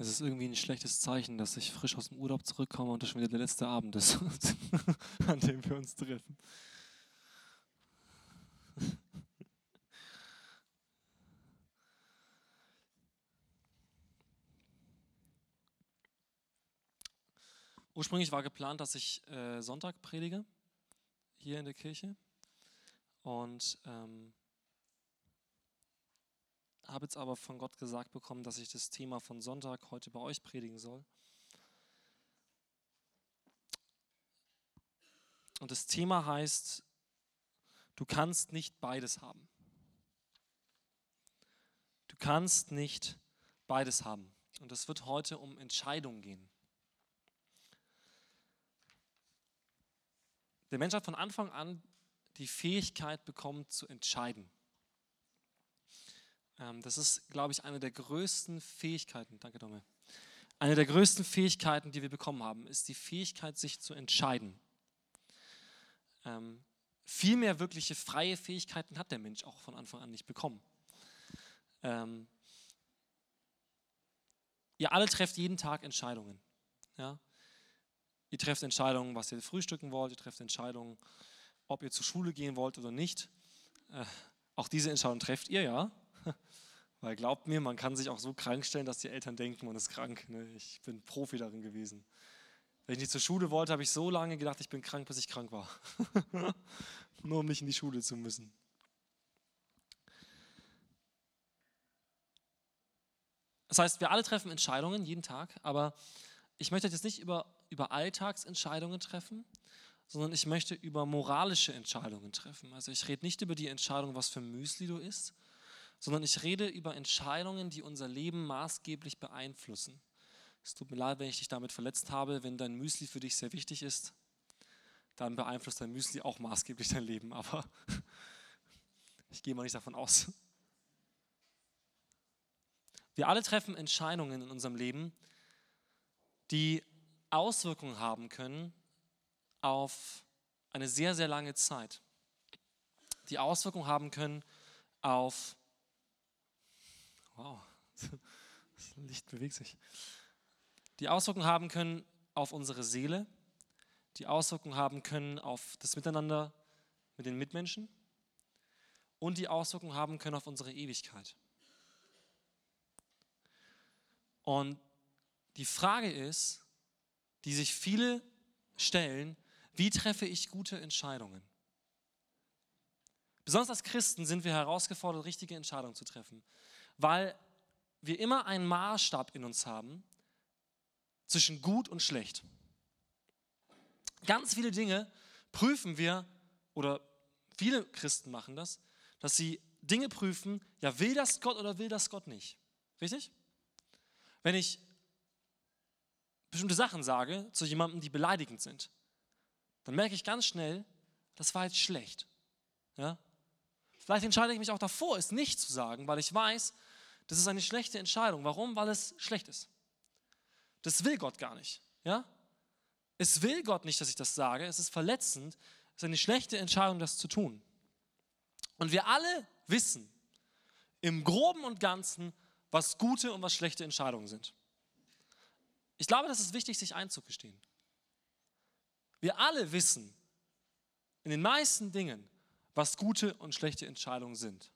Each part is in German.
Es ist irgendwie ein schlechtes Zeichen, dass ich frisch aus dem Urlaub zurückkomme und das schon wieder der letzte Abend ist, an dem wir uns treffen. Ursprünglich war geplant, dass ich äh, Sonntag predige, hier in der Kirche. Und ähm, habe jetzt aber von Gott gesagt bekommen, dass ich das Thema von Sonntag heute bei euch predigen soll. Und das Thema heißt, du kannst nicht beides haben. Du kannst nicht beides haben. Und es wird heute um Entscheidungen gehen. Der Mensch hat von Anfang an die Fähigkeit bekommen zu entscheiden. Ähm, das ist, glaube ich, eine der größten Fähigkeiten, danke Domme, eine der größten Fähigkeiten, die wir bekommen haben, ist die Fähigkeit, sich zu entscheiden. Ähm, viel mehr wirkliche freie Fähigkeiten hat der Mensch auch von Anfang an nicht bekommen. Ähm, ihr alle trefft jeden Tag Entscheidungen. Ja? Ihr trefft Entscheidungen, was ihr frühstücken wollt, ihr trefft Entscheidungen, ob ihr zur Schule gehen wollt oder nicht. Äh, auch diese Entscheidung trefft ihr, ja. Weil glaubt mir, man kann sich auch so krank stellen, dass die Eltern denken, man ist krank. Ne? Ich bin Profi darin gewesen. Wenn ich nicht zur Schule wollte, habe ich so lange gedacht, ich bin krank, bis ich krank war. Nur um nicht in die Schule zu müssen. Das heißt, wir alle treffen Entscheidungen jeden Tag, aber ich möchte jetzt nicht über, über Alltagsentscheidungen treffen, sondern ich möchte über moralische Entscheidungen treffen. Also ich rede nicht über die Entscheidung, was für Müsli du isst, sondern ich rede über Entscheidungen, die unser Leben maßgeblich beeinflussen. Es tut mir leid, wenn ich dich damit verletzt habe, wenn dein Müsli für dich sehr wichtig ist, dann beeinflusst dein Müsli auch maßgeblich dein Leben, aber ich gehe mal nicht davon aus. Wir alle treffen Entscheidungen in unserem Leben, die Auswirkungen haben können auf eine sehr, sehr lange Zeit, die Auswirkungen haben können auf, wow, das Licht bewegt sich, die Auswirkungen haben können auf unsere Seele, die Auswirkungen haben können auf das Miteinander mit den Mitmenschen. Und die Auswirkungen haben können auf unsere Ewigkeit. Und die Frage ist, die sich viele stellen, wie treffe ich gute Entscheidungen? Besonders als Christen sind wir herausgefordert, richtige Entscheidungen zu treffen, weil wir immer einen Maßstab in uns haben zwischen gut und schlecht. Ganz viele Dinge prüfen wir, oder viele Christen machen das, dass sie Dinge prüfen, ja, will das Gott oder will das Gott nicht? Richtig? Wenn ich bestimmte Sachen sage zu jemandem, die beleidigend sind, dann merke ich ganz schnell, das war jetzt schlecht. Ja? Vielleicht entscheide ich mich auch davor, es nicht zu sagen, weil ich weiß, das ist eine schlechte Entscheidung. Warum? Weil es schlecht ist. Das will Gott gar nicht. Ja? Es will Gott nicht, dass ich das sage. Es ist verletzend. Es ist eine schlechte Entscheidung, das zu tun. Und wir alle wissen im Groben und Ganzen, was gute und was schlechte Entscheidungen sind. Ich glaube, das ist wichtig, sich einzugestehen. Wir alle wissen in den meisten Dingen, was gute und schlechte Entscheidungen sind.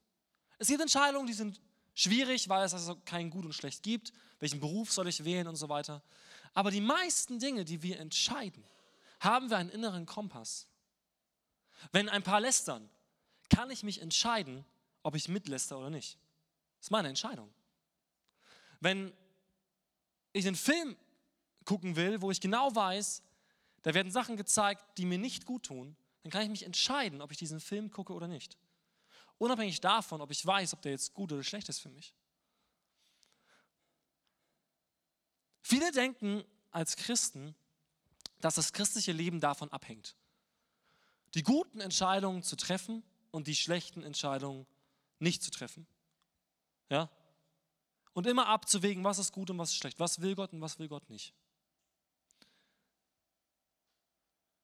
Es gibt Entscheidungen, die sind schwierig, weil es also kein Gut und Schlecht gibt. Welchen Beruf soll ich wählen und so weiter. Aber die meisten Dinge, die wir entscheiden, haben wir einen inneren Kompass. Wenn ein paar lästern, kann ich mich entscheiden, ob ich mitläster oder nicht. Das ist meine Entscheidung. Wenn ich einen Film gucken will, wo ich genau weiß, da werden Sachen gezeigt, die mir nicht gut tun, dann kann ich mich entscheiden, ob ich diesen Film gucke oder nicht. Unabhängig davon, ob ich weiß, ob der jetzt gut oder schlecht ist für mich. Viele denken als Christen, dass das christliche Leben davon abhängt. Die guten Entscheidungen zu treffen und die schlechten Entscheidungen nicht zu treffen. Ja? Und immer abzuwägen, was ist gut und was ist schlecht, was will Gott und was will Gott nicht.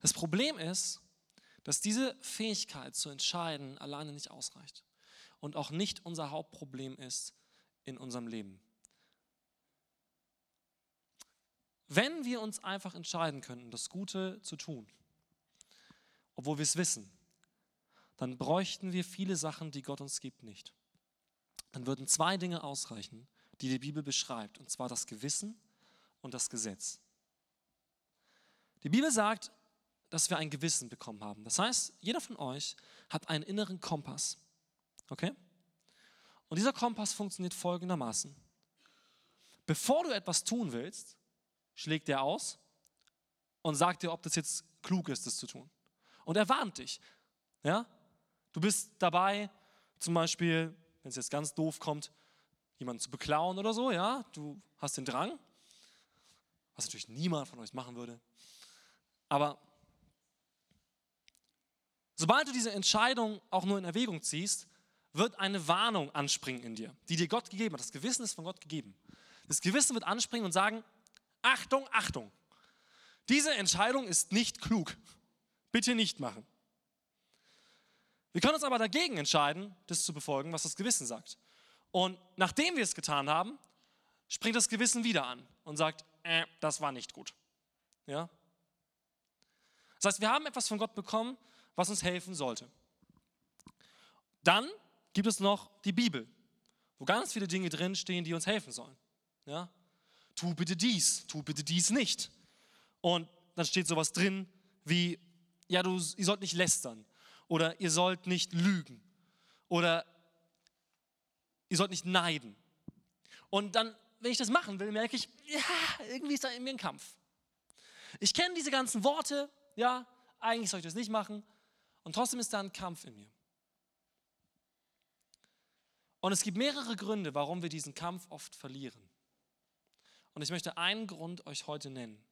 Das Problem ist, dass diese Fähigkeit zu entscheiden alleine nicht ausreicht und auch nicht unser Hauptproblem ist in unserem Leben. wenn wir uns einfach entscheiden könnten, das Gute zu tun, obwohl wir es wissen, dann bräuchten wir viele Sachen, die Gott uns gibt, nicht. Dann würden zwei Dinge ausreichen, die die Bibel beschreibt, und zwar das Gewissen und das Gesetz. Die Bibel sagt, dass wir ein Gewissen bekommen haben. Das heißt, jeder von euch hat einen inneren Kompass. Okay? Und dieser Kompass funktioniert folgendermaßen. Bevor du etwas tun willst, schlägt er aus und sagt dir, ob das jetzt klug ist, das zu tun. Und er warnt dich. Ja? Du bist dabei, zum Beispiel, wenn es jetzt ganz doof kommt, jemanden zu beklauen oder so, ja, du hast den Drang, was natürlich niemand von euch machen würde. Aber sobald du diese Entscheidung auch nur in Erwägung ziehst, wird eine Warnung anspringen in dir, die dir Gott gegeben hat. Das Gewissen ist von Gott gegeben. Das Gewissen wird anspringen und sagen, Achtung, Achtung, diese Entscheidung ist nicht klug. Bitte nicht machen. Wir können uns aber dagegen entscheiden, das zu befolgen, was das Gewissen sagt. Und nachdem wir es getan haben, springt das Gewissen wieder an und sagt, äh, das war nicht gut. Ja? Das heißt, wir haben etwas von Gott bekommen, was uns helfen sollte. Dann gibt es noch die Bibel, wo ganz viele Dinge drinstehen, die uns helfen sollen. Ja? Tu bitte dies, tu bitte dies nicht. Und dann steht sowas drin wie, ja, du, ihr sollt nicht lästern oder ihr sollt nicht lügen oder ihr sollt nicht neiden. Und dann, wenn ich das machen will, merke ich, ja, irgendwie ist da in mir ein Kampf. Ich kenne diese ganzen Worte, ja, eigentlich soll ich das nicht machen und trotzdem ist da ein Kampf in mir. Und es gibt mehrere Gründe, warum wir diesen Kampf oft verlieren. Und ich möchte einen Grund euch heute nennen.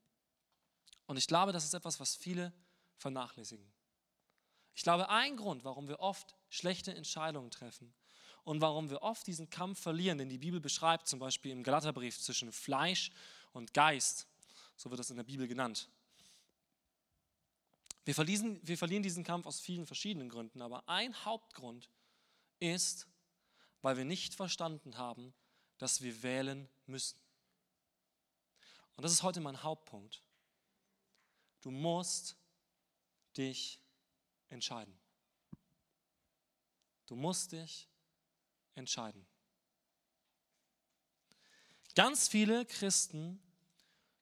Und ich glaube, das ist etwas, was viele vernachlässigen. Ich glaube, ein Grund, warum wir oft schlechte Entscheidungen treffen und warum wir oft diesen Kampf verlieren, den die Bibel beschreibt, zum Beispiel im Galaterbrief zwischen Fleisch und Geist, so wird das in der Bibel genannt. Wir verlieren, wir verlieren diesen Kampf aus vielen verschiedenen Gründen, aber ein Hauptgrund ist, weil wir nicht verstanden haben, dass wir wählen müssen. Und das ist heute mein Hauptpunkt. Du musst dich entscheiden. Du musst dich entscheiden. Ganz viele Christen,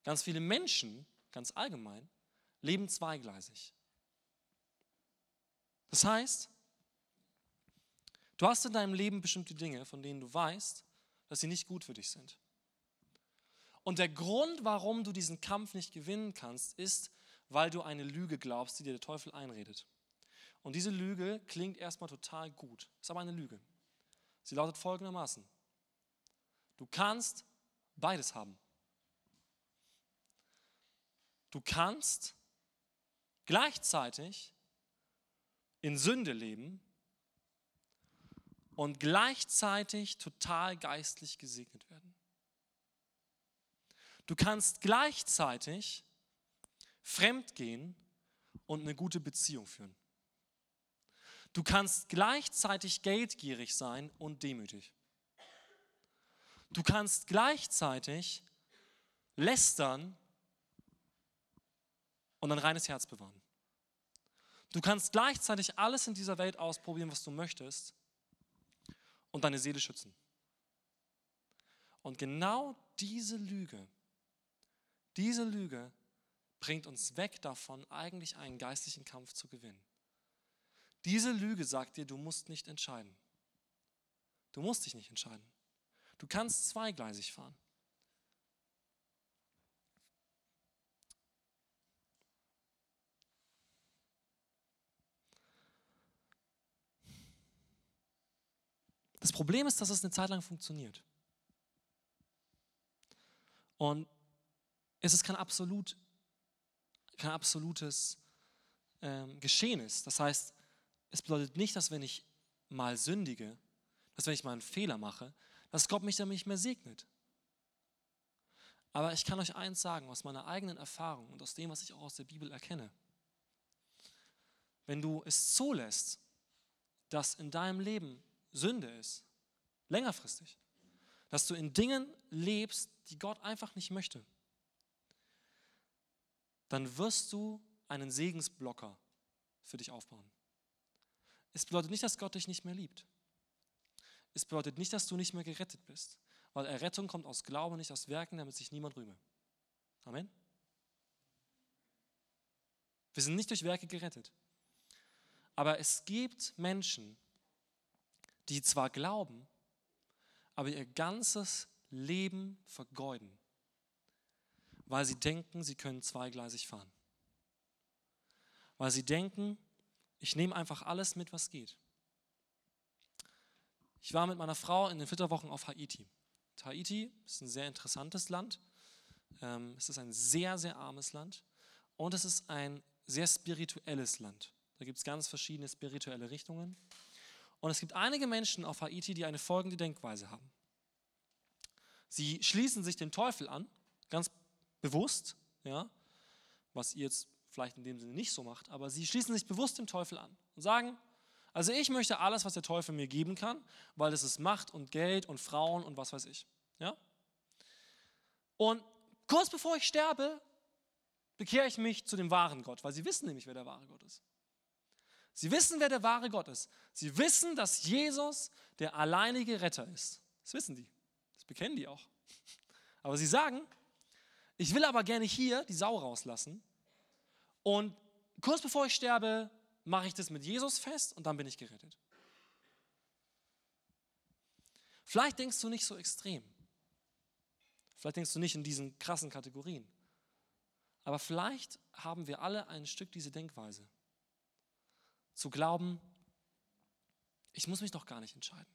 ganz viele Menschen, ganz allgemein, leben zweigleisig. Das heißt, du hast in deinem Leben bestimmte Dinge, von denen du weißt, dass sie nicht gut für dich sind. Und der Grund, warum du diesen Kampf nicht gewinnen kannst, ist, weil du eine Lüge glaubst, die dir der Teufel einredet. Und diese Lüge klingt erstmal total gut, ist aber eine Lüge. Sie lautet folgendermaßen. Du kannst beides haben. Du kannst gleichzeitig in Sünde leben und gleichzeitig total geistlich gesegnet werden. Du kannst gleichzeitig fremd gehen und eine gute Beziehung führen. Du kannst gleichzeitig geldgierig sein und demütig. Du kannst gleichzeitig lästern und ein reines Herz bewahren. Du kannst gleichzeitig alles in dieser Welt ausprobieren, was du möchtest und deine Seele schützen. Und genau diese Lüge, diese Lüge bringt uns weg davon, eigentlich einen geistlichen Kampf zu gewinnen. Diese Lüge sagt dir, du musst nicht entscheiden. Du musst dich nicht entscheiden. Du kannst zweigleisig fahren. Das Problem ist, dass es eine Zeit lang funktioniert. Und es ist kein, absolut, kein absolutes ähm, Geschehen ist. Das heißt, es bedeutet nicht, dass wenn ich mal sündige, dass wenn ich mal einen Fehler mache, dass Gott mich dann nicht mehr segnet. Aber ich kann euch eins sagen, aus meiner eigenen Erfahrung und aus dem, was ich auch aus der Bibel erkenne. Wenn du es zulässt, dass in deinem Leben Sünde ist, längerfristig, dass du in Dingen lebst, die Gott einfach nicht möchte, dann wirst du einen Segensblocker für dich aufbauen. Es bedeutet nicht, dass Gott dich nicht mehr liebt. Es bedeutet nicht, dass du nicht mehr gerettet bist, weil Errettung kommt aus Glauben, nicht aus Werken, damit sich niemand rühme. Amen. Wir sind nicht durch Werke gerettet. Aber es gibt Menschen, die zwar glauben, aber ihr ganzes Leben vergeuden, weil sie denken, sie können zweigleisig fahren. Weil sie denken, ich nehme einfach alles mit, was geht. Ich war mit meiner Frau in den Flitterwochen auf Haiti. Haiti ist ein sehr interessantes Land. Ähm, es ist ein sehr, sehr armes Land und es ist ein sehr spirituelles Land. Da gibt es ganz verschiedene spirituelle Richtungen. Und es gibt einige Menschen auf Haiti, die eine folgende Denkweise haben. Sie schließen sich dem Teufel an, ganz bewusst, ja, was ihr jetzt vielleicht in dem Sinne nicht so macht, aber sie schließen sich bewusst dem Teufel an und sagen, also ich möchte alles, was der Teufel mir geben kann, weil es ist Macht und Geld und Frauen und was weiß ich. Ja? Und kurz bevor ich sterbe, bekehre ich mich zu dem wahren Gott, weil sie wissen nämlich, wer der wahre Gott ist. Sie wissen, wer der wahre Gott ist. Sie wissen, dass Jesus der alleinige Retter ist. Das wissen die. Das bekennen die auch. Aber sie sagen, ich will aber gerne hier die Sau rauslassen und kurz bevor ich sterbe, mache ich das mit Jesus fest und dann bin ich gerettet. Vielleicht denkst du nicht so extrem. Vielleicht denkst du nicht in diesen krassen Kategorien. Aber vielleicht haben wir alle ein Stück diese Denkweise. Zu glauben, ich muss mich doch gar nicht entscheiden.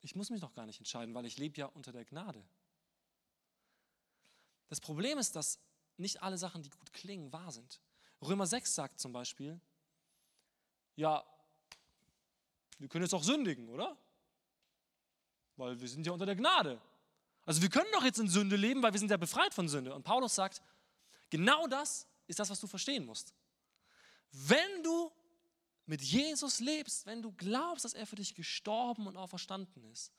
Ich muss mich doch gar nicht entscheiden, weil ich lebe ja unter der Gnade. Das Problem ist, dass nicht alle Sachen, die gut klingen, wahr sind. Römer 6 sagt zum Beispiel, ja, wir können jetzt auch sündigen, oder? Weil wir sind ja unter der Gnade. Also wir können doch jetzt in Sünde leben, weil wir sind ja befreit von Sünde. Und Paulus sagt, genau das ist das, was du verstehen musst. Wenn du mit Jesus lebst, wenn du glaubst, dass er für dich gestorben und auferstanden ist,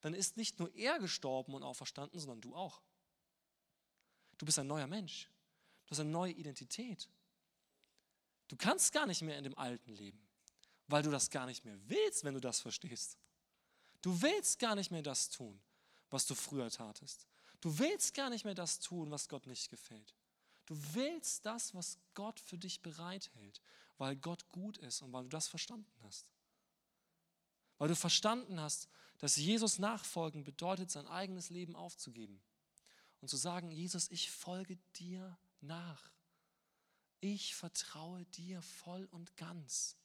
dann ist nicht nur er gestorben und auferstanden, sondern du auch. Du bist ein neuer Mensch. Du hast eine neue Identität. Du kannst gar nicht mehr in dem Alten leben, weil du das gar nicht mehr willst, wenn du das verstehst. Du willst gar nicht mehr das tun, was du früher tatest. Du willst gar nicht mehr das tun, was Gott nicht gefällt. Du willst das, was Gott für dich bereithält, weil Gott gut ist und weil du das verstanden hast. Weil du verstanden hast, dass Jesus nachfolgen bedeutet, sein eigenes Leben aufzugeben und zu sagen, Jesus, ich folge dir nach ich vertraue dir voll und ganz,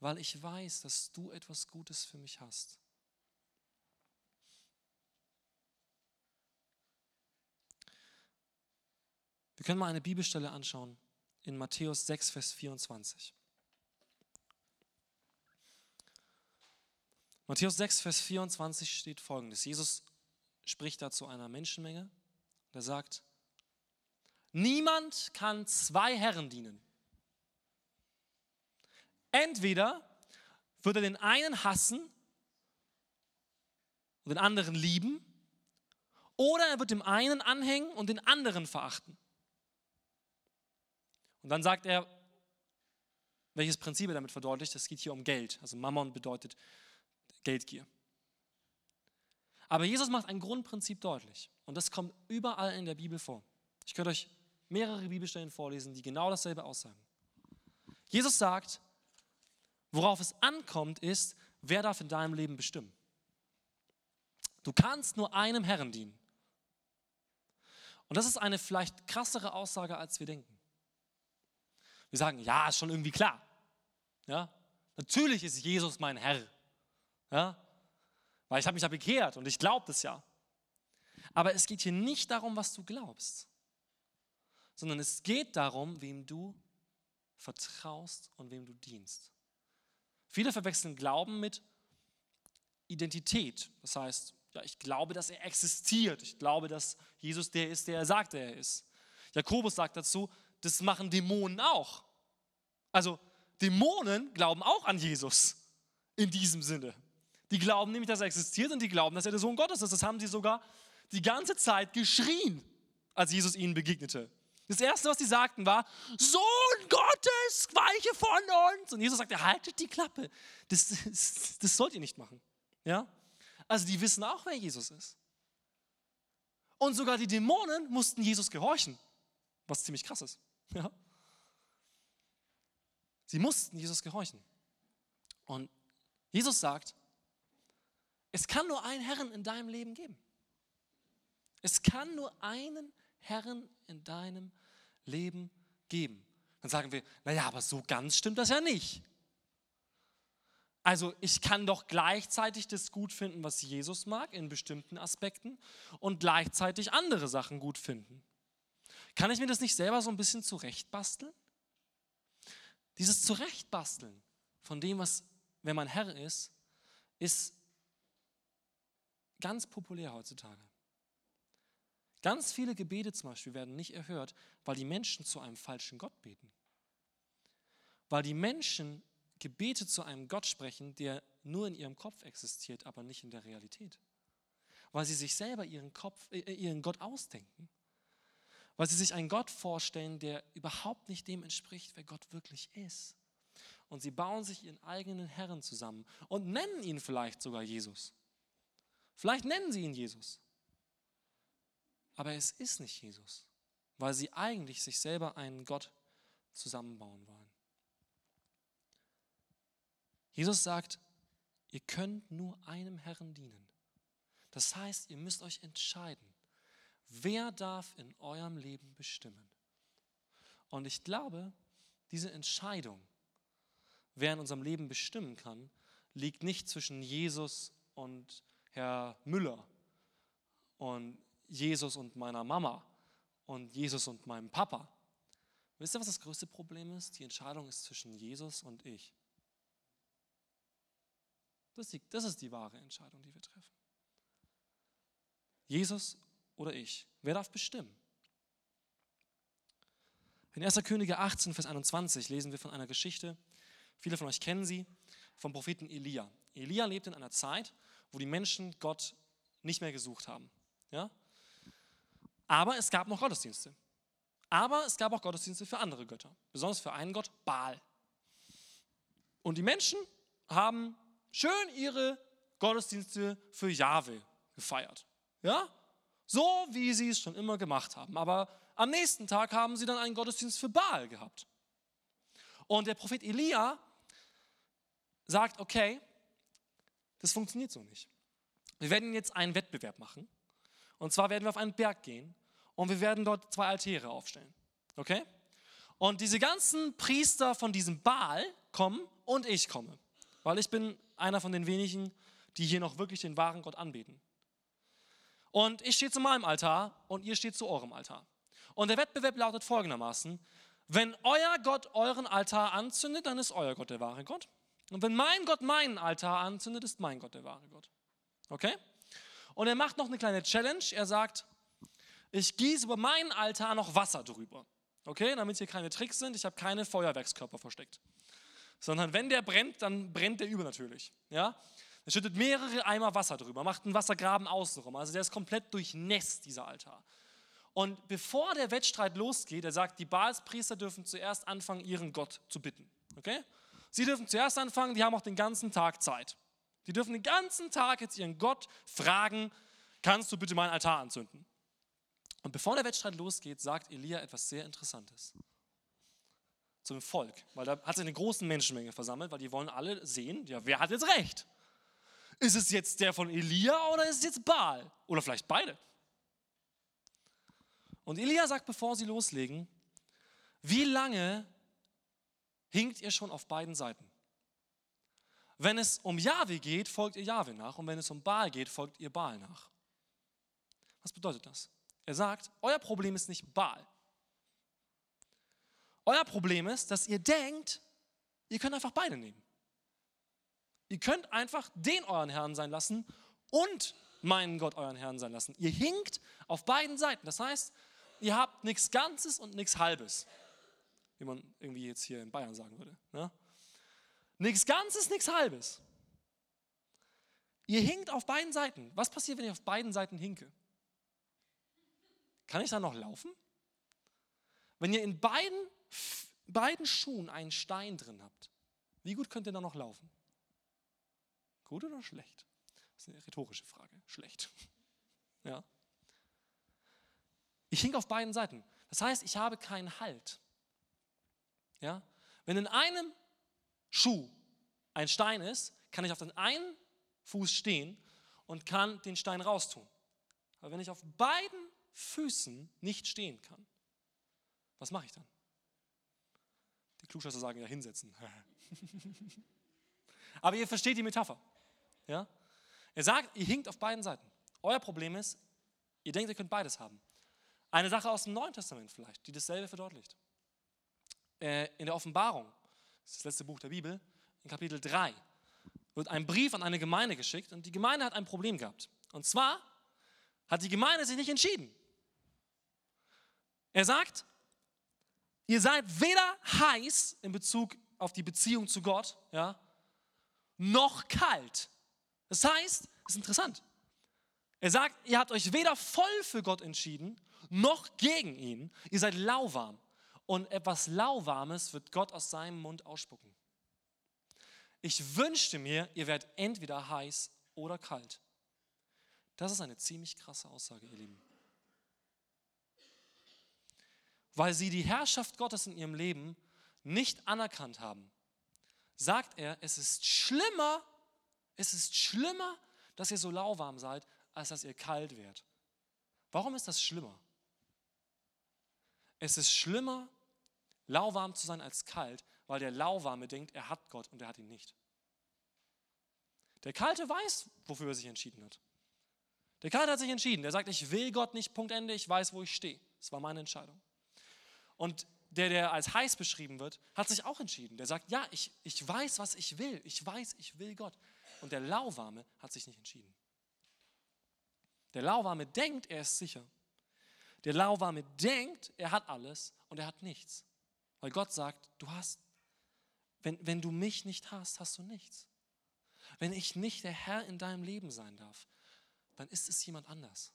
weil ich weiß, dass du etwas Gutes für mich hast. Wir können mal eine Bibelstelle anschauen in Matthäus 6, Vers 24. Matthäus 6, Vers 24 steht folgendes. Jesus spricht da zu einer Menschenmenge. Er sagt, Niemand kann zwei Herren dienen. Entweder wird er den einen hassen und den anderen lieben, oder er wird dem einen anhängen und den anderen verachten. Und dann sagt er, welches Prinzip er damit verdeutlicht. Es geht hier um Geld. Also Mammon bedeutet Geldgier. Aber Jesus macht ein Grundprinzip deutlich. Und das kommt überall in der Bibel vor. Ich könnte euch mehrere Bibelstellen vorlesen, die genau dasselbe aussagen. Jesus sagt, worauf es ankommt, ist, wer darf in deinem Leben bestimmen. Du kannst nur einem Herrn dienen. Und das ist eine vielleicht krassere Aussage, als wir denken. Wir sagen, ja, ist schon irgendwie klar. Ja? Natürlich ist Jesus mein Herr. Ja? Weil ich habe mich ja bekehrt und ich glaube das ja. Aber es geht hier nicht darum, was du glaubst sondern es geht darum, wem du vertraust und wem du dienst. Viele verwechseln Glauben mit Identität. Das heißt, ja, ich glaube, dass er existiert. Ich glaube, dass Jesus der ist, der er sagt, er ist. Jakobus sagt dazu, das machen Dämonen auch. Also Dämonen glauben auch an Jesus in diesem Sinne. Die glauben nämlich, dass er existiert und die glauben, dass er der Sohn Gottes ist. Das haben sie sogar die ganze Zeit geschrien, als Jesus ihnen begegnete. Das Erste, was sie sagten, war, Sohn Gottes, weiche von uns. Und Jesus sagte, haltet die Klappe. Das, das, das sollt ihr nicht machen. Ja? Also die wissen auch, wer Jesus ist. Und sogar die Dämonen mussten Jesus gehorchen, was ziemlich krass ist. Ja? Sie mussten Jesus gehorchen. Und Jesus sagt, es kann nur einen Herrn in deinem Leben geben. Es kann nur einen Herrn in deinem Leben geben. Dann sagen wir, naja, aber so ganz stimmt das ja nicht. Also ich kann doch gleichzeitig das gut finden, was Jesus mag in bestimmten Aspekten und gleichzeitig andere Sachen gut finden. Kann ich mir das nicht selber so ein bisschen zurechtbasteln? Dieses Zurechtbasteln von dem, was, wenn man Herr ist, ist ganz populär heutzutage. Ganz viele Gebete zum Beispiel werden nicht erhört, weil die Menschen zu einem falschen Gott beten. Weil die Menschen Gebete zu einem Gott sprechen, der nur in ihrem Kopf existiert, aber nicht in der Realität. Weil sie sich selber ihren, Kopf, äh, ihren Gott ausdenken. Weil sie sich einen Gott vorstellen, der überhaupt nicht dem entspricht, wer Gott wirklich ist. Und sie bauen sich ihren eigenen Herren zusammen und nennen ihn vielleicht sogar Jesus. Vielleicht nennen sie ihn Jesus. Aber es ist nicht Jesus, weil sie eigentlich sich selber einen Gott zusammenbauen wollen. Jesus sagt, ihr könnt nur einem Herrn dienen. Das heißt, ihr müsst euch entscheiden, wer darf in eurem Leben bestimmen. Und ich glaube, diese Entscheidung, wer in unserem Leben bestimmen kann, liegt nicht zwischen Jesus und Herr Müller und Jesus und meiner Mama und Jesus und meinem Papa. Wisst ihr, was das größte Problem ist? Die Entscheidung ist zwischen Jesus und ich. Das ist, die, das ist die wahre Entscheidung, die wir treffen. Jesus oder ich? Wer darf bestimmen? In 1. Könige 18, Vers 21 lesen wir von einer Geschichte, viele von euch kennen sie, vom Propheten Elia. Elia lebt in einer Zeit, wo die Menschen Gott nicht mehr gesucht haben. Ja? Aber es gab noch Gottesdienste. Aber es gab auch Gottesdienste für andere Götter, besonders für einen Gott, Baal. Und die Menschen haben schön ihre Gottesdienste für Jahwe gefeiert. Ja? So wie sie es schon immer gemacht haben. Aber am nächsten Tag haben sie dann einen Gottesdienst für Baal gehabt. Und der Prophet Elia sagt, okay, das funktioniert so nicht. Wir werden jetzt einen Wettbewerb machen. Und zwar werden wir auf einen Berg gehen und wir werden dort zwei Altäre aufstellen. Okay? Und diese ganzen Priester von diesem Baal kommen und ich komme. Weil ich bin einer von den wenigen, die hier noch wirklich den wahren Gott anbeten. Und ich stehe zu meinem Altar und ihr steht zu eurem Altar. Und der Wettbewerb lautet folgendermaßen, wenn euer Gott euren Altar anzündet, dann ist euer Gott der wahre Gott. Und wenn mein Gott meinen Altar anzündet, ist mein Gott der wahre Gott. Okay? Und er macht noch eine kleine Challenge. Er sagt, ich gieße über meinen Altar noch Wasser drüber. Okay, damit hier keine Tricks sind, ich habe keine Feuerwerkskörper versteckt sondern wenn der brennt, dann brennt der übernatürlich. Ja? Er schüttet mehrere Eimer Wasser drüber, macht einen Wassergraben außenrum. Also der ist komplett durchnässt, dieser Altar. Und bevor der Wettstreit losgeht, er sagt, die Baalspriester dürfen zuerst anfangen, ihren Gott zu bitten. Okay? Sie dürfen zuerst anfangen, die haben auch den ganzen Tag Zeit. Die dürfen den ganzen Tag jetzt ihren Gott fragen, kannst du bitte meinen Altar anzünden? Und bevor der Wettstreit losgeht, sagt Elia etwas sehr Interessantes zum Volk, weil da hat sich eine große Menschenmenge versammelt, weil die wollen alle sehen, ja, wer hat jetzt recht? Ist es jetzt der von Elia oder ist es jetzt Baal? Oder vielleicht beide? Und Elia sagt, bevor sie loslegen, wie lange hinkt ihr schon auf beiden Seiten? Wenn es um Jahwe geht, folgt ihr Jahwe nach und wenn es um Baal geht, folgt ihr Baal nach. Was bedeutet das? Er sagt, euer Problem ist nicht Baal. Euer Problem ist, dass ihr denkt, ihr könnt einfach beide nehmen. Ihr könnt einfach den euren Herrn sein lassen und meinen Gott euren Herrn sein lassen. Ihr hinkt auf beiden Seiten. Das heißt, ihr habt nichts Ganzes und nichts Halbes. Wie man irgendwie jetzt hier in Bayern sagen würde. Ne? Nichts Ganzes, nichts Halbes. Ihr hinkt auf beiden Seiten. Was passiert, wenn ich auf beiden Seiten hinke? Kann ich da noch laufen? wenn ihr in beiden, beiden Schuhen einen Stein drin habt, wie gut könnt ihr da noch laufen? Gut oder schlecht? Das ist eine rhetorische Frage. Schlecht. Ja. Ich hink auf beiden Seiten. Das heißt, ich habe keinen Halt. Ja? Wenn in einem Schuh ein Stein ist, kann ich auf den einen Fuß stehen und kann den Stein raustun. Aber wenn ich auf beiden Füßen nicht stehen kann, was mache ich dann? Die Klugscheißer sagen ja hinsetzen. Aber ihr versteht die Metapher. Ja? Er sagt, ihr hinkt auf beiden Seiten. Euer Problem ist, ihr denkt, ihr könnt beides haben. Eine Sache aus dem Neuen Testament vielleicht, die dasselbe verdeutlicht. Äh, in der Offenbarung, das ist das letzte Buch der Bibel, in Kapitel 3, wird ein Brief an eine Gemeinde geschickt und die Gemeinde hat ein Problem gehabt. Und zwar hat die Gemeinde sich nicht entschieden. Er sagt, ihr seid weder heiß in Bezug auf die Beziehung zu Gott, ja, noch kalt. Das heißt, das ist interessant. Er sagt, ihr habt euch weder voll für Gott entschieden, noch gegen ihn. Ihr seid lauwarm. Und etwas Lauwarmes wird Gott aus seinem Mund ausspucken. Ich wünschte mir, ihr werdet entweder heiß oder kalt. Das ist eine ziemlich krasse Aussage, ihr Lieben. Weil sie die Herrschaft Gottes in ihrem Leben nicht anerkannt haben, sagt er, es ist schlimmer, es ist schlimmer, dass ihr so lauwarm seid, als dass ihr kalt werdet. Warum ist das schlimmer? Es ist schlimmer, lauwarm zu sein als kalt, weil der Lauwarme denkt, er hat Gott und er hat ihn nicht. Der Kalte weiß, wofür er sich entschieden hat. Der Kalte hat sich entschieden. Der sagt, ich will Gott nicht, Punkt Ende, ich weiß, wo ich stehe. Das war meine Entscheidung. Und der, der als heiß beschrieben wird, hat sich auch entschieden. Der sagt, ja, ich, ich weiß, was ich will. Ich weiß, ich will Gott. Und der Lauwarme hat sich nicht entschieden. Der Lauwarme denkt, er ist sicher. Der Lauwarme denkt, er hat alles und er hat nichts. Weil Gott sagt, du hast, wenn, wenn du mich nicht hast, hast du nichts. Wenn ich nicht der Herr in deinem Leben sein darf, dann ist es jemand anders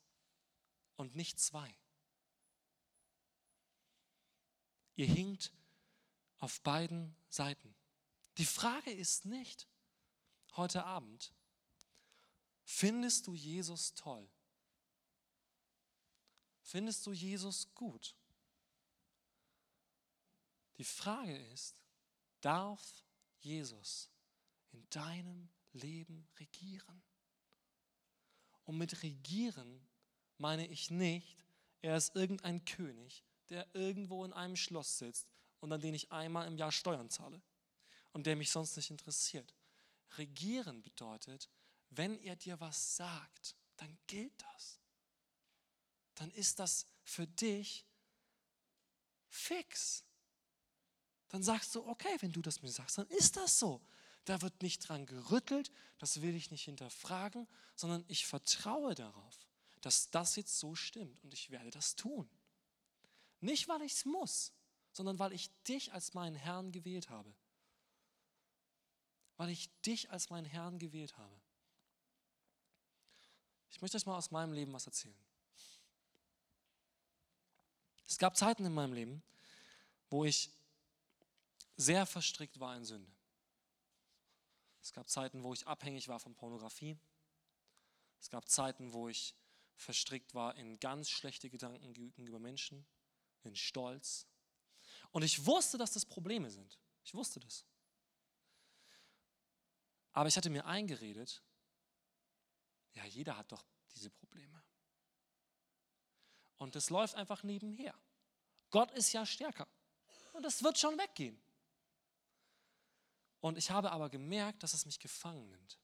und nicht zwei. Ihr hinkt auf beiden Seiten. Die Frage ist nicht heute Abend, findest du Jesus toll? Findest du Jesus gut? Die Frage ist, darf Jesus in deinem Leben regieren? Und mit regieren meine ich nicht, er ist irgendein König, der irgendwo in einem Schloss sitzt und an den ich einmal im Jahr Steuern zahle und der mich sonst nicht interessiert. Regieren bedeutet, wenn er dir was sagt, dann gilt das. Dann ist das für dich fix. Dann sagst du, okay, wenn du das mir sagst, dann ist das so. Da wird nicht dran gerüttelt, das will ich nicht hinterfragen, sondern ich vertraue darauf, dass das jetzt so stimmt und ich werde das tun. Nicht, weil ich es muss, sondern weil ich dich als meinen Herrn gewählt habe. Weil ich dich als meinen Herrn gewählt habe. Ich möchte euch mal aus meinem Leben was erzählen. Es gab Zeiten in meinem Leben, wo ich sehr verstrickt war in Sünde. Es gab Zeiten, wo ich abhängig war von Pornografie. Es gab Zeiten, wo ich verstrickt war in ganz schlechte Gedanken gegenüber Menschen, in Stolz. Und ich wusste, dass das Probleme sind. Ich wusste das. Aber ich hatte mir eingeredet, ja, jeder hat doch diese Probleme. Und das läuft einfach nebenher. Gott ist ja stärker. Und das wird schon weggehen. Und ich habe aber gemerkt, dass es mich gefangen nimmt.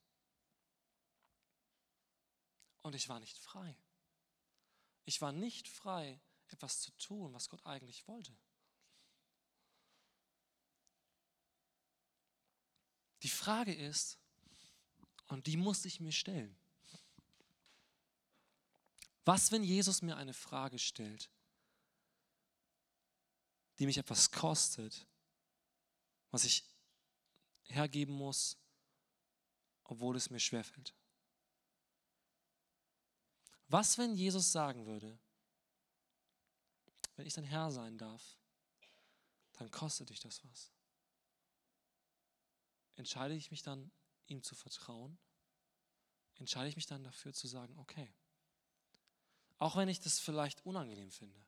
Und ich war nicht frei. Ich war nicht frei, etwas zu tun, was Gott eigentlich wollte. Die Frage ist, und die musste ich mir stellen, was, wenn Jesus mir eine Frage stellt, die mich etwas kostet, was ich hergeben muss, obwohl es mir schwerfällt? Was, wenn Jesus sagen würde, wenn ich dein Herr sein darf, dann kostet dich das was. Entscheide ich mich dann, ihm zu vertrauen? Entscheide ich mich dann dafür zu sagen, okay, auch wenn ich das vielleicht unangenehm finde,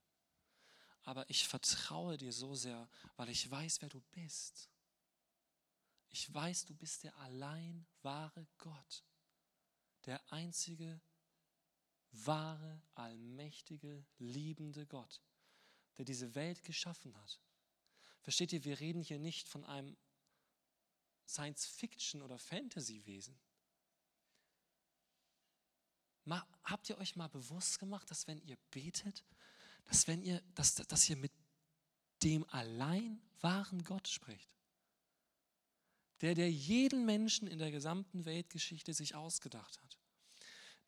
aber ich vertraue dir so sehr, weil ich weiß, wer du bist. Ich weiß, du bist der allein wahre Gott, der einzige, wahre, allmächtige, liebende Gott, der diese Welt geschaffen hat. Versteht ihr, wir reden hier nicht von einem Science-Fiction- oder Fantasy-Wesen. Habt ihr euch mal bewusst gemacht, dass wenn ihr betet, dass, wenn ihr, dass, dass ihr mit dem allein wahren Gott spricht? Der, der jeden Menschen in der gesamten Weltgeschichte sich ausgedacht hat.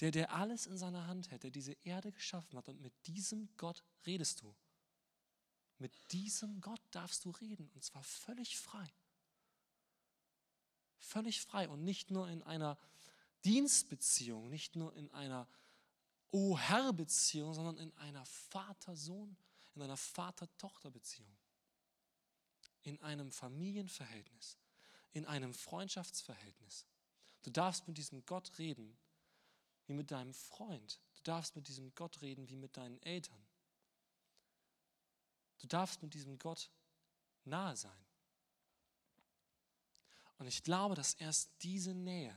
Der, der alles in seiner Hand hält, der diese Erde geschaffen hat. Und mit diesem Gott redest du. Mit diesem Gott darfst du reden. Und zwar völlig frei. Völlig frei und nicht nur in einer Dienstbeziehung, nicht nur in einer O-Herr-Beziehung, sondern in einer Vater-Sohn, in einer Vater-Tochter-Beziehung, in einem Familienverhältnis, in einem Freundschaftsverhältnis. Du darfst mit diesem Gott reden wie mit deinem Freund. Du darfst mit diesem Gott reden wie mit deinen Eltern. Du darfst mit diesem Gott nahe sein. Und ich glaube, dass erst diese Nähe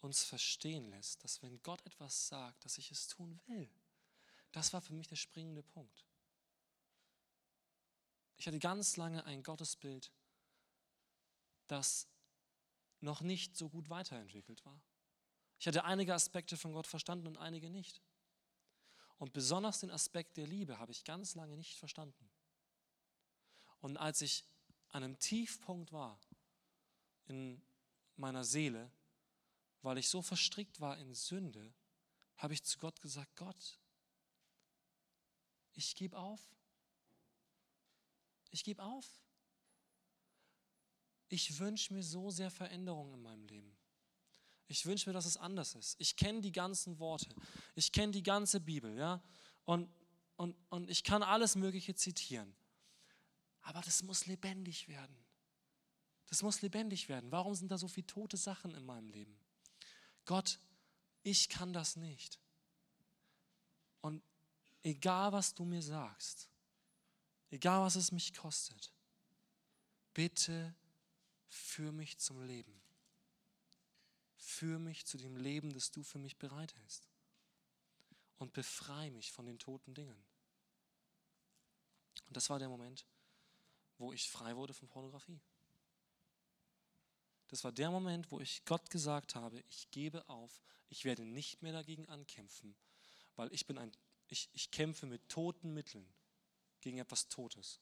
uns verstehen lässt, dass wenn Gott etwas sagt, dass ich es tun will. Das war für mich der springende Punkt. Ich hatte ganz lange ein Gottesbild, das noch nicht so gut weiterentwickelt war. Ich hatte einige Aspekte von Gott verstanden und einige nicht. Und besonders den Aspekt der Liebe habe ich ganz lange nicht verstanden. Und als ich an einem Tiefpunkt war in meiner Seele, weil ich so verstrickt war in Sünde, habe ich zu Gott gesagt, Gott, ich gebe auf. Ich gebe auf. Ich wünsche mir so sehr Veränderung in meinem Leben. Ich wünsche mir, dass es anders ist. Ich kenne die ganzen Worte. Ich kenne die ganze Bibel, ja. Und, und, und ich kann alles Mögliche zitieren. Aber das muss lebendig werden. Das muss lebendig werden. Warum sind da so viele tote Sachen in meinem Leben? Gott, ich kann das nicht. Und egal, was du mir sagst, egal, was es mich kostet, bitte führ mich zum Leben. Führ mich zu dem Leben, das du für mich bereithältst. Und befreie mich von den toten Dingen. Und das war der Moment, wo ich frei wurde von Pornografie. Das war der Moment, wo ich Gott gesagt habe, ich gebe auf, ich werde nicht mehr dagegen ankämpfen, weil ich bin ein, ich, ich kämpfe mit toten Mitteln gegen etwas Totes.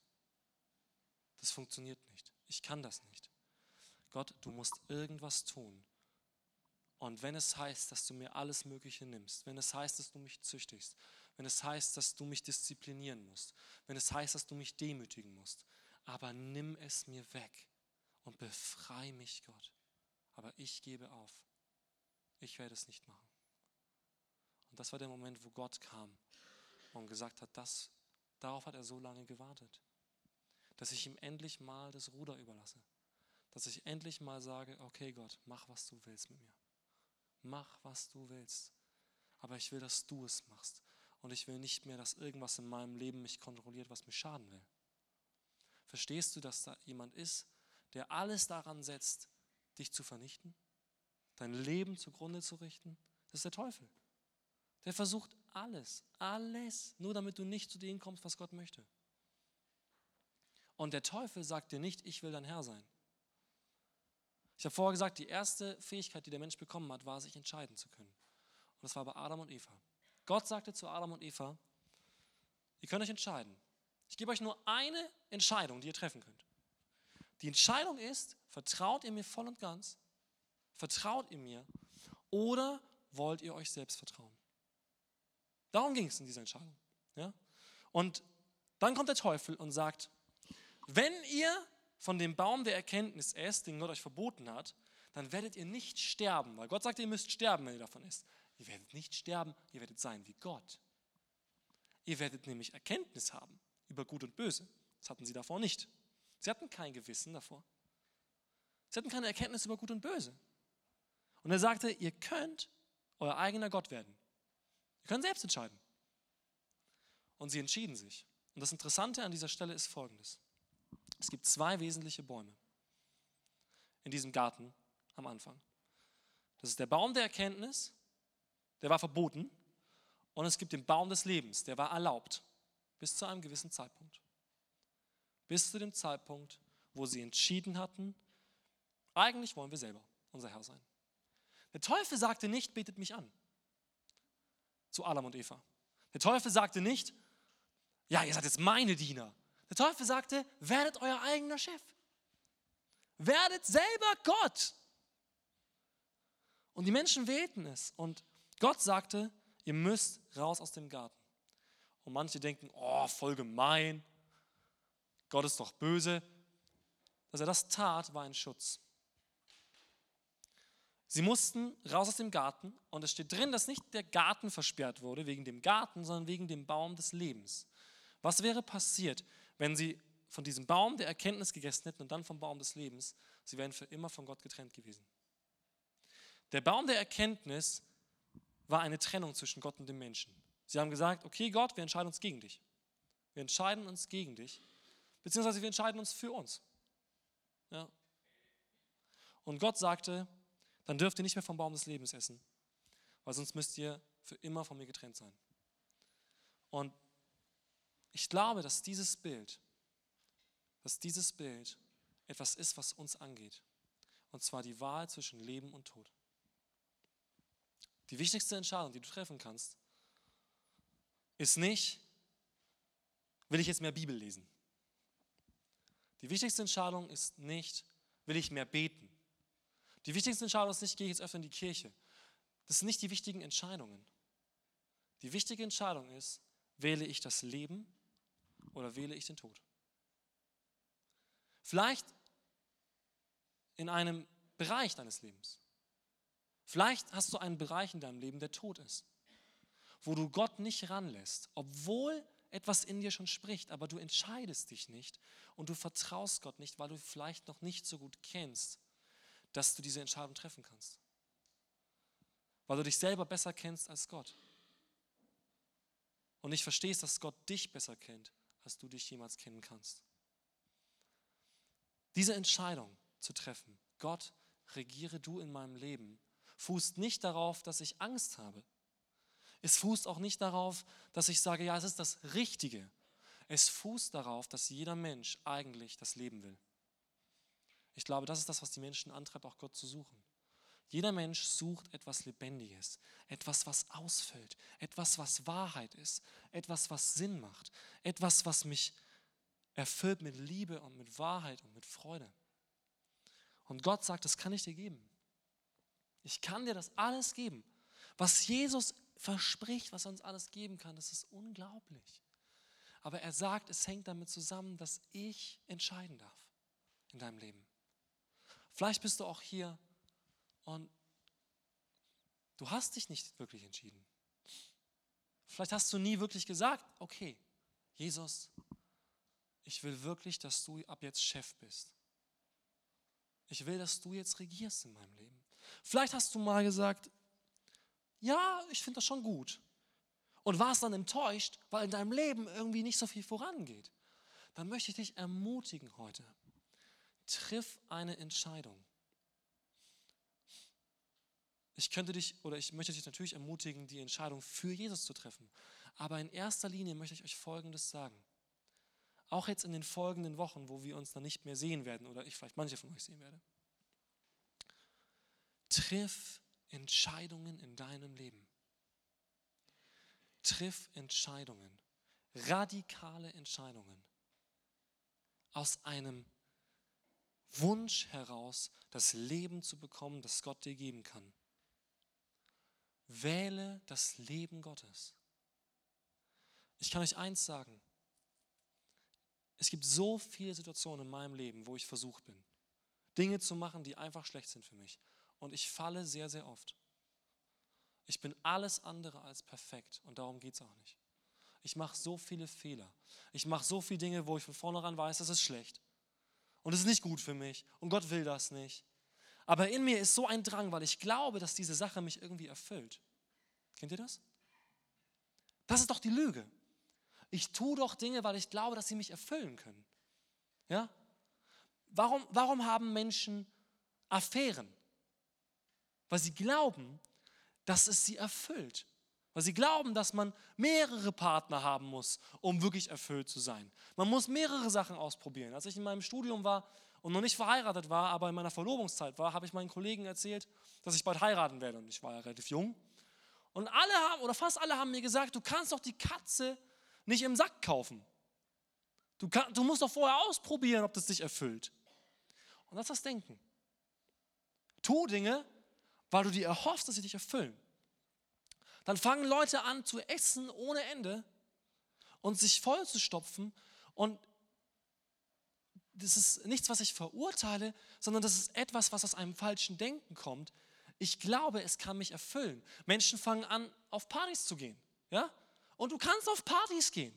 Das funktioniert nicht. Ich kann das nicht. Gott, du musst irgendwas tun. Und wenn es heißt, dass du mir alles Mögliche nimmst, wenn es heißt, dass du mich züchtigst, wenn es heißt, dass du mich disziplinieren musst, wenn es heißt, dass du mich demütigen musst, aber nimm es mir weg und befreie mich, Gott. Aber ich gebe auf. Ich werde es nicht machen. Und das war der Moment, wo Gott kam und gesagt hat, das, darauf hat er so lange gewartet, dass ich ihm endlich mal das Ruder überlasse. Dass ich endlich mal sage, okay Gott, mach, was du willst mit mir. Mach, was du willst. Aber ich will, dass du es machst. Und ich will nicht mehr, dass irgendwas in meinem Leben mich kontrolliert, was mir schaden will. Verstehst du, dass da jemand ist, der alles daran setzt, dich zu vernichten, dein Leben zugrunde zu richten, das ist der Teufel. Der versucht alles, alles, nur damit du nicht zu dem kommst, was Gott möchte. Und der Teufel sagt dir nicht, ich will dein Herr sein. Ich habe vorher gesagt, die erste Fähigkeit, die der Mensch bekommen hat, war, sich entscheiden zu können. Und das war bei Adam und Eva. Gott sagte zu Adam und Eva, ihr könnt euch entscheiden. Ich gebe euch nur eine Entscheidung, die ihr treffen könnt. Die Entscheidung ist, vertraut ihr mir voll und ganz? Vertraut ihr mir? Oder wollt ihr euch selbst vertrauen? Darum ging es in dieser Entscheidung. Ja? Und dann kommt der Teufel und sagt, wenn ihr von dem Baum der Erkenntnis esst, den Gott euch verboten hat, dann werdet ihr nicht sterben, weil Gott sagt, ihr müsst sterben, wenn ihr davon isst. Ihr werdet nicht sterben, ihr werdet sein wie Gott. Ihr werdet nämlich Erkenntnis haben über Gut und Böse. Das hatten sie davor nicht. Sie hatten kein Gewissen davor. Sie hatten keine Erkenntnis über Gut und Böse. Und er sagte, ihr könnt euer eigener Gott werden. Ihr könnt selbst entscheiden. Und sie entschieden sich. Und das Interessante an dieser Stelle ist folgendes. Es gibt zwei wesentliche Bäume in diesem Garten am Anfang. Das ist der Baum der Erkenntnis, der war verboten. Und es gibt den Baum des Lebens, der war erlaubt. Bis zu einem gewissen Zeitpunkt. Bis zu dem Zeitpunkt, wo sie entschieden hatten, eigentlich wollen wir selber unser Herr sein. Der Teufel sagte nicht, betet mich an. Zu Adam und Eva. Der Teufel sagte nicht, ja, ihr seid jetzt meine Diener. Der Teufel sagte, werdet euer eigener Chef. Werdet selber Gott. Und die Menschen wählten es. Und Gott sagte, ihr müsst raus aus dem Garten. Und manche denken, oh, voll gemein. Gott ist doch böse. Dass er das tat, war ein Schutz. Sie mussten raus aus dem Garten und es steht drin, dass nicht der Garten versperrt wurde wegen dem Garten, sondern wegen dem Baum des Lebens. Was wäre passiert, wenn sie von diesem Baum der Erkenntnis gegessen hätten und dann vom Baum des Lebens? Sie wären für immer von Gott getrennt gewesen. Der Baum der Erkenntnis war eine Trennung zwischen Gott und dem Menschen. Sie haben gesagt, okay Gott, wir entscheiden uns gegen dich. Wir entscheiden uns gegen dich, beziehungsweise wir entscheiden uns für uns. Ja. Und Gott sagte, dann dürft ihr nicht mehr vom Baum des Lebens essen, weil sonst müsst ihr für immer von mir getrennt sein. Und ich glaube, dass dieses Bild, dass dieses Bild etwas ist, was uns angeht. Und zwar die Wahl zwischen Leben und Tod. Die wichtigste Entscheidung, die du treffen kannst, ist nicht, will ich jetzt mehr Bibel lesen? Die wichtigste Entscheidung ist nicht, will ich mehr beten? Die wichtigste Entscheidung ist nicht, gehe ich jetzt öfter in die Kirche? Das sind nicht die wichtigen Entscheidungen. Die wichtige Entscheidung ist, wähle ich das Leben oder wähle ich den Tod? Vielleicht in einem Bereich deines Lebens. Vielleicht hast du einen Bereich in deinem Leben, der tot ist, wo du Gott nicht ranlässt, obwohl etwas in dir schon spricht, aber du entscheidest dich nicht und du vertraust Gott nicht, weil du vielleicht noch nicht so gut kennst, dass du diese Entscheidung treffen kannst. Weil du dich selber besser kennst als Gott. Und nicht verstehst, dass Gott dich besser kennt, als du dich jemals kennen kannst. Diese Entscheidung zu treffen, Gott, regiere du in meinem Leben, fußt nicht darauf, dass ich Angst habe. Es fußt auch nicht darauf, dass ich sage, ja, es ist das Richtige. Es fußt darauf, dass jeder Mensch eigentlich das Leben will. Ich glaube, das ist das, was die Menschen antreibt, auch Gott zu suchen. Jeder Mensch sucht etwas Lebendiges, etwas, was ausfüllt, etwas, was Wahrheit ist, etwas, was Sinn macht, etwas, was mich erfüllt mit Liebe und mit Wahrheit und mit Freude. Und Gott sagt, das kann ich dir geben. Ich kann dir das alles geben. Was Jesus verspricht, was er uns alles geben kann, das ist unglaublich. Aber er sagt, es hängt damit zusammen, dass ich entscheiden darf in deinem Leben. Vielleicht bist du auch hier und du hast dich nicht wirklich entschieden. Vielleicht hast du nie wirklich gesagt, okay, Jesus, ich will wirklich, dass du ab jetzt Chef bist. Ich will, dass du jetzt regierst in meinem Leben. Vielleicht hast du mal gesagt, ja, ich finde das schon gut. Und warst dann enttäuscht, weil in deinem Leben irgendwie nicht so viel vorangeht. Dann möchte ich dich ermutigen heute. Triff eine Entscheidung. Ich könnte dich oder ich möchte dich natürlich ermutigen, die Entscheidung für Jesus zu treffen. Aber in erster Linie möchte ich euch Folgendes sagen. Auch jetzt in den folgenden Wochen, wo wir uns dann nicht mehr sehen werden oder ich vielleicht manche von euch sehen werde. Triff Entscheidungen in deinem Leben. Triff Entscheidungen, radikale Entscheidungen aus einem Wunsch heraus, das Leben zu bekommen, das Gott dir geben kann. Wähle das Leben Gottes. Ich kann euch eins sagen. Es gibt so viele Situationen in meinem Leben, wo ich versucht bin, Dinge zu machen, die einfach schlecht sind für mich. Und ich falle sehr, sehr oft. Ich bin alles andere als perfekt und darum geht es auch nicht. Ich mache so viele Fehler. Ich mache so viele Dinge, wo ich von vornherein weiß, das ist schlecht. Und es ist nicht gut für mich. Und Gott will das nicht. Aber in mir ist so ein Drang, weil ich glaube, dass diese Sache mich irgendwie erfüllt. Kennt ihr das? Das ist doch die Lüge. Ich tue doch Dinge, weil ich glaube, dass sie mich erfüllen können. Ja? Warum, warum haben Menschen Affären? Weil sie glauben, dass es sie erfüllt. Weil sie glauben, dass man mehrere Partner haben muss, um wirklich erfüllt zu sein. Man muss mehrere Sachen ausprobieren. Als ich in meinem Studium war und noch nicht verheiratet war, aber in meiner Verlobungszeit war, habe ich meinen Kollegen erzählt, dass ich bald heiraten werde. Und ich war ja relativ jung. Und alle haben, oder fast alle haben mir gesagt, du kannst doch die Katze nicht im Sack kaufen. Du, kann, du musst doch vorher ausprobieren, ob das dich erfüllt. Und das ist das Denken. Tu Dinge, weil du dir erhoffst, dass sie dich erfüllen. Dann fangen Leute an zu essen ohne Ende und sich voll zu stopfen. Und das ist nichts, was ich verurteile, sondern das ist etwas, was aus einem falschen Denken kommt. Ich glaube, es kann mich erfüllen. Menschen fangen an, auf Partys zu gehen. Ja? Und du kannst auf Partys gehen.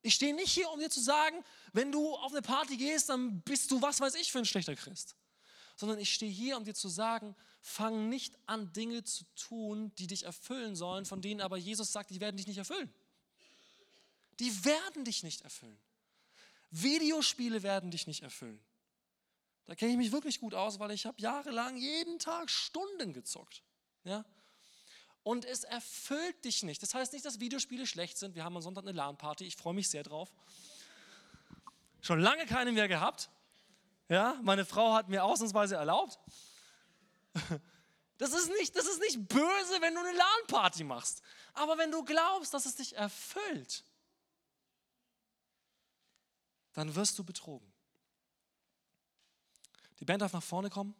Ich stehe nicht hier, um dir zu sagen, wenn du auf eine Party gehst, dann bist du was weiß ich für ein schlechter Christ. Sondern ich stehe hier, um dir zu sagen, fang nicht an, Dinge zu tun, die dich erfüllen sollen, von denen aber Jesus sagt, die werden dich nicht erfüllen. Die werden dich nicht erfüllen. Videospiele werden dich nicht erfüllen. Da kenne ich mich wirklich gut aus, weil ich habe jahrelang jeden Tag Stunden gezockt. Ja? und es erfüllt dich nicht. Das heißt nicht, dass Videospiele schlecht sind. Wir haben am Sonntag eine LAN-Party, ich freue mich sehr drauf. Schon lange keine mehr gehabt. Ja, meine Frau hat mir ausnahmsweise erlaubt. Das ist nicht, das ist nicht böse, wenn du eine LAN-Party machst. Aber wenn du glaubst, dass es dich erfüllt, dann wirst du betrogen. Die Band darf nach vorne kommen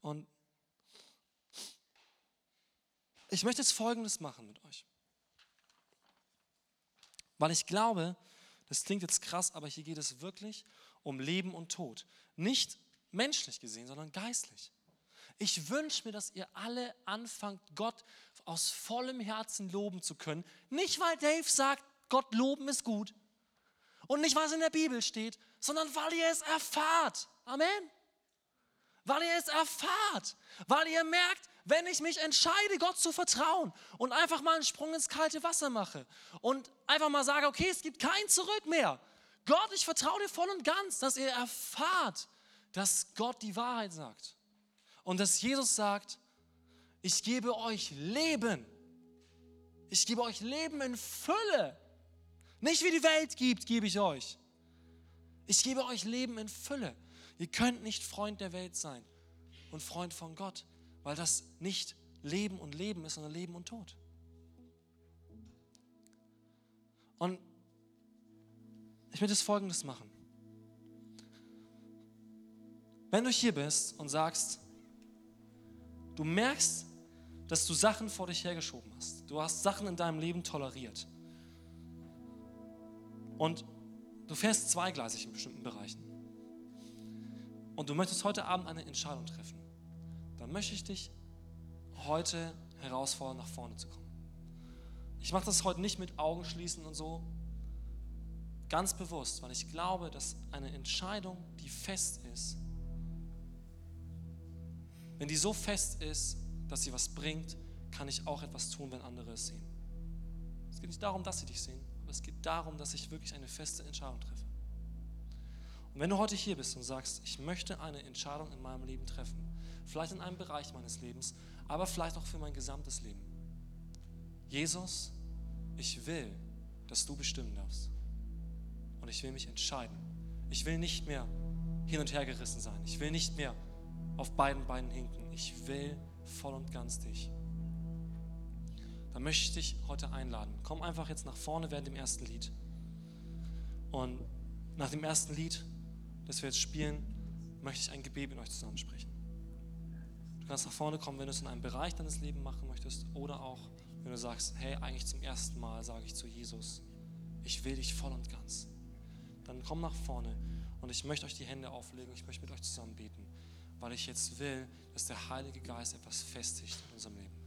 und ich möchte jetzt Folgendes machen mit euch. Weil ich glaube, das klingt jetzt krass, aber hier geht es wirklich um Leben und Tod. Nicht menschlich gesehen, sondern geistlich. Ich wünsche mir, dass ihr alle anfangt, Gott aus vollem Herzen loben zu können. Nicht, weil Dave sagt, Gott loben ist gut. Und nicht, weil es in der Bibel steht, sondern weil ihr es erfahrt. Amen. Weil ihr es erfahrt. Weil ihr merkt, wenn ich mich entscheide, Gott zu vertrauen und einfach mal einen Sprung ins kalte Wasser mache und einfach mal sage, okay, es gibt kein Zurück mehr. Gott, ich vertraue dir voll und ganz, dass ihr erfahrt, dass Gott die Wahrheit sagt. Und dass Jesus sagt, ich gebe euch Leben. Ich gebe euch Leben in Fülle. Nicht wie die Welt gibt, gebe ich euch. Ich gebe euch Leben in Fülle. Ihr könnt nicht Freund der Welt sein und Freund von Gott weil das nicht Leben und Leben ist, sondern Leben und Tod. Und ich möchte es folgendes machen. Wenn du hier bist und sagst, du merkst, dass du Sachen vor dich hergeschoben hast, du hast Sachen in deinem Leben toleriert und du fährst zweigleisig in bestimmten Bereichen und du möchtest heute Abend eine Entscheidung treffen dann möchte ich dich heute herausfordern, nach vorne zu kommen. Ich mache das heute nicht mit Augen schließen und so, ganz bewusst, weil ich glaube, dass eine Entscheidung, die fest ist, wenn die so fest ist, dass sie was bringt, kann ich auch etwas tun, wenn andere es sehen. Es geht nicht darum, dass sie dich sehen, aber es geht darum, dass ich wirklich eine feste Entscheidung treffe. Und wenn du heute hier bist und sagst, ich möchte eine Entscheidung in meinem Leben treffen, vielleicht in einem Bereich meines Lebens, aber vielleicht auch für mein gesamtes Leben. Jesus, ich will, dass du bestimmen darfst. Und ich will mich entscheiden. Ich will nicht mehr hin und her gerissen sein. Ich will nicht mehr auf beiden Beinen hinken. Ich will voll und ganz dich. Dann möchte ich dich heute einladen. Komm einfach jetzt nach vorne während dem ersten Lied. Und nach dem ersten Lied, das wir jetzt spielen, möchte ich ein Gebet mit euch zusammensprechen. Du kannst nach vorne kommen, wenn du es in einem Bereich deines Lebens machen möchtest oder auch, wenn du sagst, hey, eigentlich zum ersten Mal sage ich zu Jesus, ich will dich voll und ganz. Dann komm nach vorne und ich möchte euch die Hände auflegen, ich möchte mit euch zusammen beten, weil ich jetzt will, dass der Heilige Geist etwas festigt in unserem Leben.